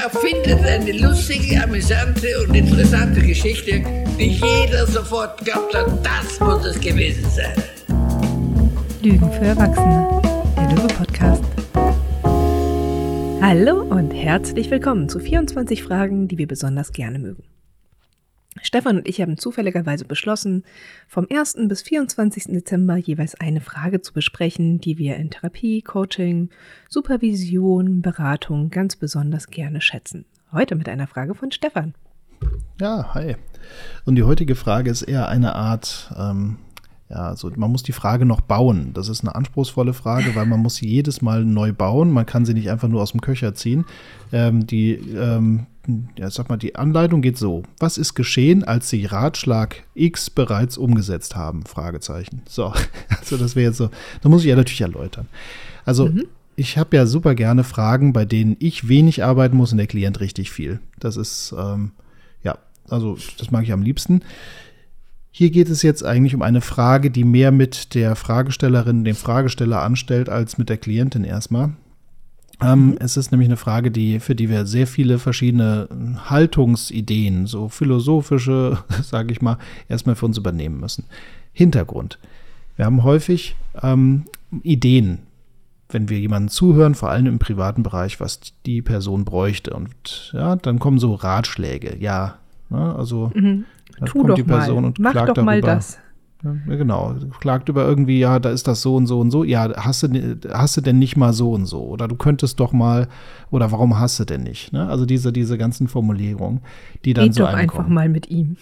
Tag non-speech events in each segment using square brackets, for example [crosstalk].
erfindet eine lustige, amüsante und interessante Geschichte, die jeder sofort glaubt hat, das muss es gewesen sein. Lügen für Erwachsene, der Löwe-Podcast. Hallo und herzlich willkommen zu 24 Fragen, die wir besonders gerne mögen. Stefan und ich haben zufälligerweise beschlossen, vom 1. bis 24. Dezember jeweils eine Frage zu besprechen, die wir in Therapie, Coaching, Supervision, Beratung ganz besonders gerne schätzen. Heute mit einer Frage von Stefan. Ja, hi. Und die heutige Frage ist eher eine Art ähm, ja, also man muss die Frage noch bauen. Das ist eine anspruchsvolle Frage, weil man muss sie jedes Mal neu bauen. Man kann sie nicht einfach nur aus dem Köcher ziehen. Ähm, die, ähm, ja, sag mal, die Anleitung geht so. Was ist geschehen, als Sie Ratschlag X bereits umgesetzt haben? Fragezeichen. So, [laughs] also das wäre jetzt so, da muss ich ja natürlich erläutern. Also mhm. ich habe ja super gerne Fragen, bei denen ich wenig arbeiten muss und der Klient richtig viel. Das ist, ähm, ja, also das mag ich am liebsten. Hier geht es jetzt eigentlich um eine Frage, die mehr mit der Fragestellerin, dem Fragesteller anstellt, als mit der Klientin erstmal. Ähm, mhm. es ist nämlich eine Frage, die, für die wir sehr viele verschiedene Haltungsideen, so philosophische, [laughs] sage ich mal, erstmal für uns übernehmen müssen. Hintergrund. Wir haben häufig ähm, Ideen, wenn wir jemanden zuhören, vor allem im privaten Bereich, was die Person bräuchte. Und ja, dann kommen so Ratschläge. Ja, ne, also mhm. Dann tu kommt die Person mal. und Mach klagt doch darüber. mal das. Ja, genau, klagt über irgendwie, ja, da ist das so und so und so. Ja, hast du, hast du denn nicht mal so und so? Oder du könntest doch mal, oder warum hast du denn nicht? Ne? Also diese, diese ganzen Formulierungen, die dann Geht so doch einfach mal mit ihm.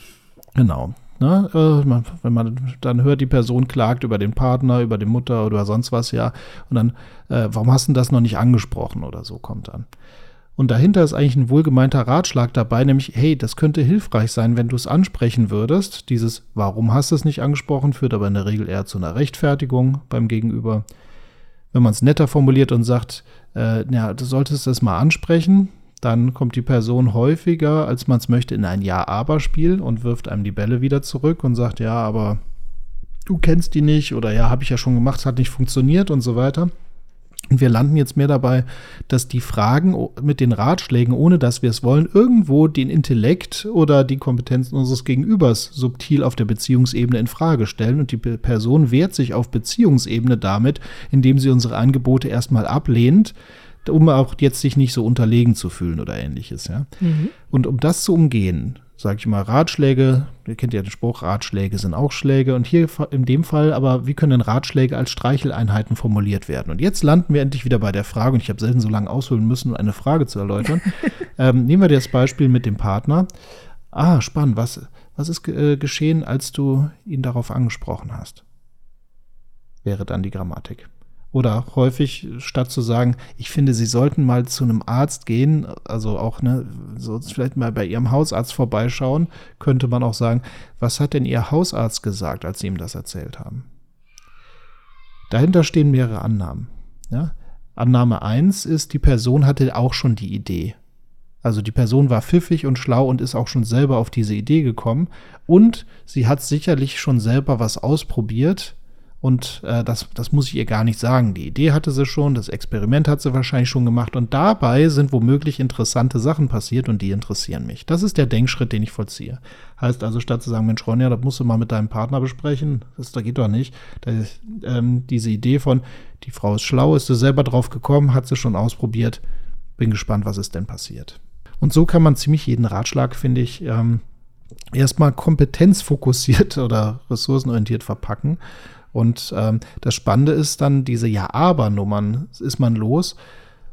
Genau. Ne? Äh, man, wenn man dann hört, die Person klagt über den Partner, über die Mutter oder sonst was, ja. Und dann, äh, warum hast du das noch nicht angesprochen oder so kommt dann. Und dahinter ist eigentlich ein wohlgemeinter Ratschlag dabei, nämlich, hey, das könnte hilfreich sein, wenn du es ansprechen würdest. Dieses Warum hast du es nicht angesprochen, führt aber in der Regel eher zu einer Rechtfertigung beim Gegenüber. Wenn man es netter formuliert und sagt, äh, ja, du solltest es mal ansprechen, dann kommt die Person häufiger, als man es möchte, in ein Ja-Aber-Spiel und wirft einem die Bälle wieder zurück und sagt, ja, aber du kennst die nicht oder ja, habe ich ja schon gemacht, hat nicht funktioniert und so weiter. Und wir landen jetzt mehr dabei, dass die Fragen mit den Ratschlägen, ohne dass wir es wollen, irgendwo den Intellekt oder die Kompetenzen unseres Gegenübers subtil auf der Beziehungsebene in Frage stellen. Und die Person wehrt sich auf Beziehungsebene damit, indem sie unsere Angebote erstmal ablehnt, um auch jetzt sich nicht so unterlegen zu fühlen oder ähnliches. Ja? Mhm. Und um das zu umgehen, sage ich mal, Ratschläge, ihr kennt ja den Spruch, Ratschläge sind auch Schläge. Und hier in dem Fall aber, wie können Ratschläge als Streicheleinheiten formuliert werden? Und jetzt landen wir endlich wieder bei der Frage, und ich habe selten so lange ausholen müssen, um eine Frage zu erläutern. [laughs] ähm, nehmen wir das Beispiel mit dem Partner. Ah, spannend, was, was ist äh, geschehen, als du ihn darauf angesprochen hast? Wäre dann die Grammatik. Oder häufig, statt zu sagen, ich finde, Sie sollten mal zu einem Arzt gehen, also auch, ne, so vielleicht mal bei Ihrem Hausarzt vorbeischauen, könnte man auch sagen, was hat denn Ihr Hausarzt gesagt, als Sie ihm das erzählt haben? Dahinter stehen mehrere Annahmen. Ja? Annahme 1 ist, die Person hatte auch schon die Idee. Also die Person war pfiffig und schlau und ist auch schon selber auf diese Idee gekommen. Und sie hat sicherlich schon selber was ausprobiert, und äh, das, das muss ich ihr gar nicht sagen. Die Idee hatte sie schon, das Experiment hat sie wahrscheinlich schon gemacht und dabei sind womöglich interessante Sachen passiert und die interessieren mich. Das ist der Denkschritt, den ich vollziehe. Heißt also, statt zu sagen, Mensch, Ronja, das musst du mal mit deinem Partner besprechen, das da geht doch nicht. Da, ähm, diese Idee von, die Frau ist schlau, ist sie selber drauf gekommen, hat sie schon ausprobiert. Bin gespannt, was ist denn passiert. Und so kann man ziemlich jeden Ratschlag, finde ich, ähm, erstmal kompetenzfokussiert [laughs] oder ressourcenorientiert verpacken und ähm, das Spannende ist dann, diese Ja-Aber-Nummern ist man los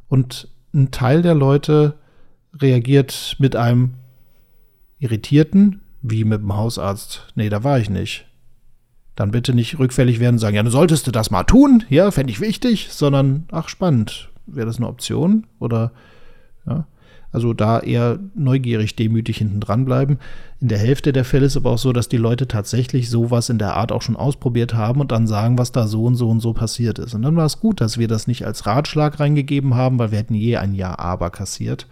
und ein Teil der Leute reagiert mit einem irritierten, wie mit dem Hausarzt, nee, da war ich nicht. Dann bitte nicht rückfällig werden und sagen, ja, du solltest du das mal tun, ja, fände ich wichtig, sondern, ach, spannend, wäre das eine Option? Oder, ja. Also da eher neugierig, demütig hinten dran bleiben. In der Hälfte der Fälle ist aber auch so, dass die Leute tatsächlich sowas in der Art auch schon ausprobiert haben und dann sagen, was da so und so und so passiert ist. Und dann war es gut, dass wir das nicht als Ratschlag reingegeben haben, weil wir hätten je ein Ja-Aber kassiert.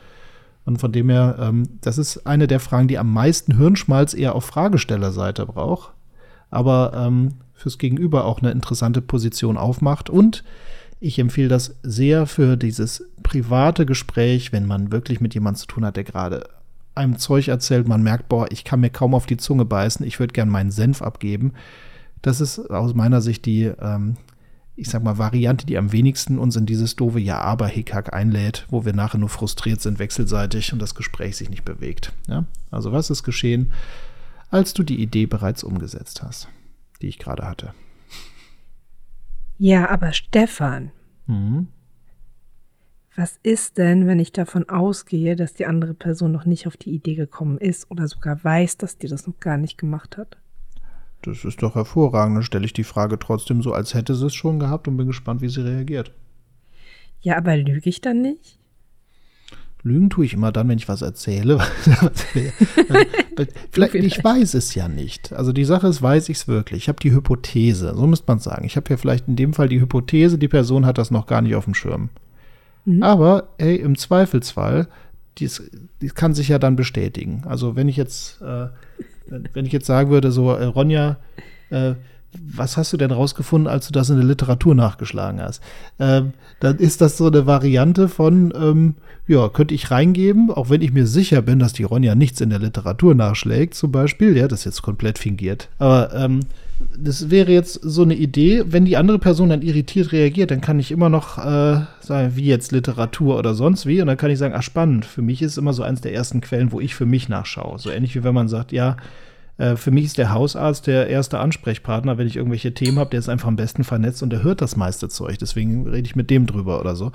Und von dem her, ähm, das ist eine der Fragen, die am meisten Hirnschmalz eher auf Fragestellerseite braucht, aber ähm, fürs Gegenüber auch eine interessante Position aufmacht und ich empfehle das sehr für dieses private Gespräch, wenn man wirklich mit jemandem zu tun hat, der gerade einem Zeug erzählt, man merkt, boah, ich kann mir kaum auf die Zunge beißen, ich würde gern meinen Senf abgeben. Das ist aus meiner Sicht die, ähm, ich sag mal, Variante, die am wenigsten uns in dieses doofe Ja-Aber-Hickhack einlädt, wo wir nachher nur frustriert sind wechselseitig und das Gespräch sich nicht bewegt. Ja? Also was ist geschehen, als du die Idee bereits umgesetzt hast, die ich gerade hatte? Ja, aber Stefan, Mhm. was ist denn, wenn ich davon ausgehe, dass die andere Person noch nicht auf die Idee gekommen ist oder sogar weiß, dass die das noch gar nicht gemacht hat? Das ist doch hervorragend. Dann stelle ich die Frage trotzdem so, als hätte sie es schon gehabt und bin gespannt, wie sie reagiert. Ja, aber lüge ich dann nicht? Lügen tue ich immer dann, wenn ich was erzähle. [laughs] [laughs] vielleicht, ich weiß es ja nicht. Also die Sache ist, weiß ich es wirklich. Ich habe die Hypothese, so müsste man sagen. Ich habe ja vielleicht in dem Fall die Hypothese, die Person hat das noch gar nicht auf dem Schirm. Mhm. Aber ey, im Zweifelsfall, dies, dies kann sich ja dann bestätigen. Also wenn ich jetzt, äh, wenn- wenn ich jetzt sagen würde, so, äh, Ronja, äh, was hast du denn rausgefunden, als du das in der Literatur nachgeschlagen hast? Ähm, dann ist das so eine Variante von, ähm, ja, könnte ich reingeben, auch wenn ich mir sicher bin, dass die Ronja nichts in der Literatur nachschlägt, zum Beispiel. Ja, das ist jetzt komplett fingiert. Aber ähm, das wäre jetzt so eine Idee, wenn die andere Person dann irritiert reagiert, dann kann ich immer noch äh, sagen, wie jetzt Literatur oder sonst wie. Und dann kann ich sagen, ach spannend, für mich ist immer so eins der ersten Quellen, wo ich für mich nachschaue. So ähnlich wie wenn man sagt, ja, äh, für mich ist der Hausarzt der erste Ansprechpartner, wenn ich irgendwelche Themen habe, der ist einfach am besten vernetzt und der hört das meiste Zeug. Deswegen rede ich mit dem drüber oder so.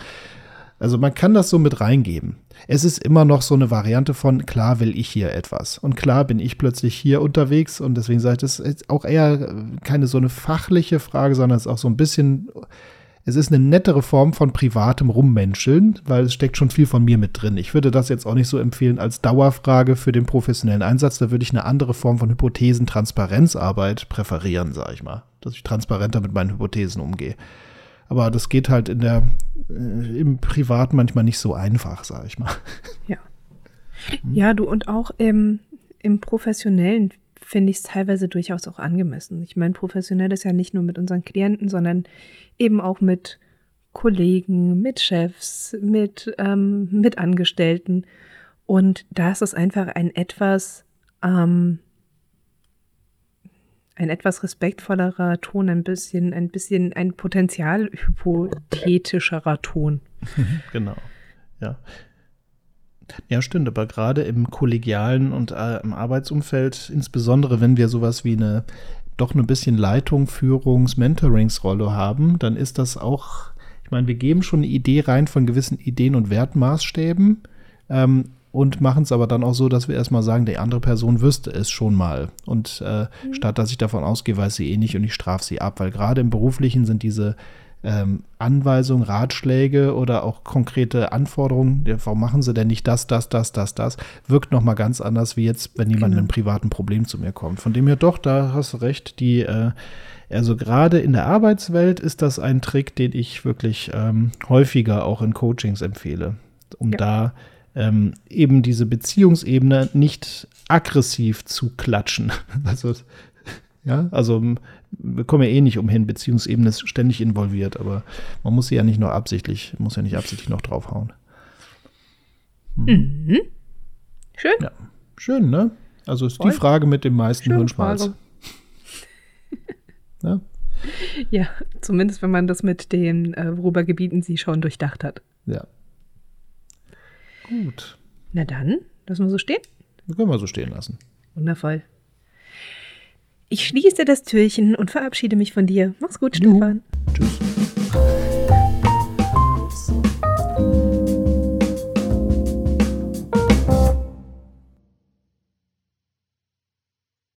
Also man kann das so mit reingeben. Es ist immer noch so eine Variante von, klar will ich hier etwas. Und klar bin ich plötzlich hier unterwegs und deswegen sage ich, das ist auch eher keine so eine fachliche Frage, sondern es ist auch so ein bisschen, es ist eine nettere Form von privatem Rummenscheln, weil es steckt schon viel von mir mit drin. Ich würde das jetzt auch nicht so empfehlen als Dauerfrage für den professionellen Einsatz. Da würde ich eine andere Form von Hypothesen-Transparenzarbeit präferieren, sage ich mal. Dass ich transparenter mit meinen Hypothesen umgehe. Aber das geht halt in der, äh, im Privat manchmal nicht so einfach, sage ich mal. Ja. Ja, du und auch im, im Professionellen finde ich es teilweise durchaus auch angemessen. Ich meine, professionell ist ja nicht nur mit unseren Klienten, sondern eben auch mit Kollegen, mit Chefs, mit, ähm, mit Angestellten. Und da ist es einfach ein etwas, ähm, ein etwas respektvollerer Ton, ein bisschen, ein bisschen ein potenzial hypothetischerer Ton. [laughs] genau. Ja. Ja, stimmt, aber gerade im kollegialen und äh, im Arbeitsumfeld, insbesondere wenn wir sowas wie eine doch ein bisschen Leitung, Führungs-, Mentoringsrolle haben, dann ist das auch, ich meine, wir geben schon eine Idee rein von gewissen Ideen und Wertmaßstäben ähm, und machen es aber dann auch so, dass wir erstmal sagen, die andere Person wüsste es schon mal. Und äh, statt dass ich davon ausgehe, weiß sie eh nicht und ich strafe sie ab, weil gerade im Beruflichen sind diese ähm, Anweisungen, Ratschläge oder auch konkrete Anforderungen, warum machen sie denn nicht das, das, das, das, das, wirkt nochmal ganz anders, wie jetzt, wenn jemand Genau. mit einem privaten Problem zu mir kommt. Von dem her doch, da hast du recht, die, äh, also gerade in der Arbeitswelt ist das ein Trick, den ich wirklich ähm, häufiger auch in Coachings empfehle, um Ja. da ähm, eben diese Beziehungsebene nicht aggressiv zu klatschen. [laughs] Also, ja, also wir kommen ja eh nicht umhin, Beziehungsebene ist ständig involviert, aber man muss sie ja nicht nur absichtlich, muss ja nicht absichtlich noch draufhauen. Mhm. Schön. Ja, schön, ne? Also ist Voll. die Frage mit dem meisten Schöne Hirnschmalz. Frage. [laughs] Ja, Ja, zumindest wenn man das mit den, äh, worüber Gebieten sie schon durchdacht hat. ja. Gut, Na dann, lassen wir so stehen. das können wir so stehen lassen. Wundervoll. Ich schließe das Türchen und verabschiede mich von dir. Mach's gut. Stefan. Tschüss.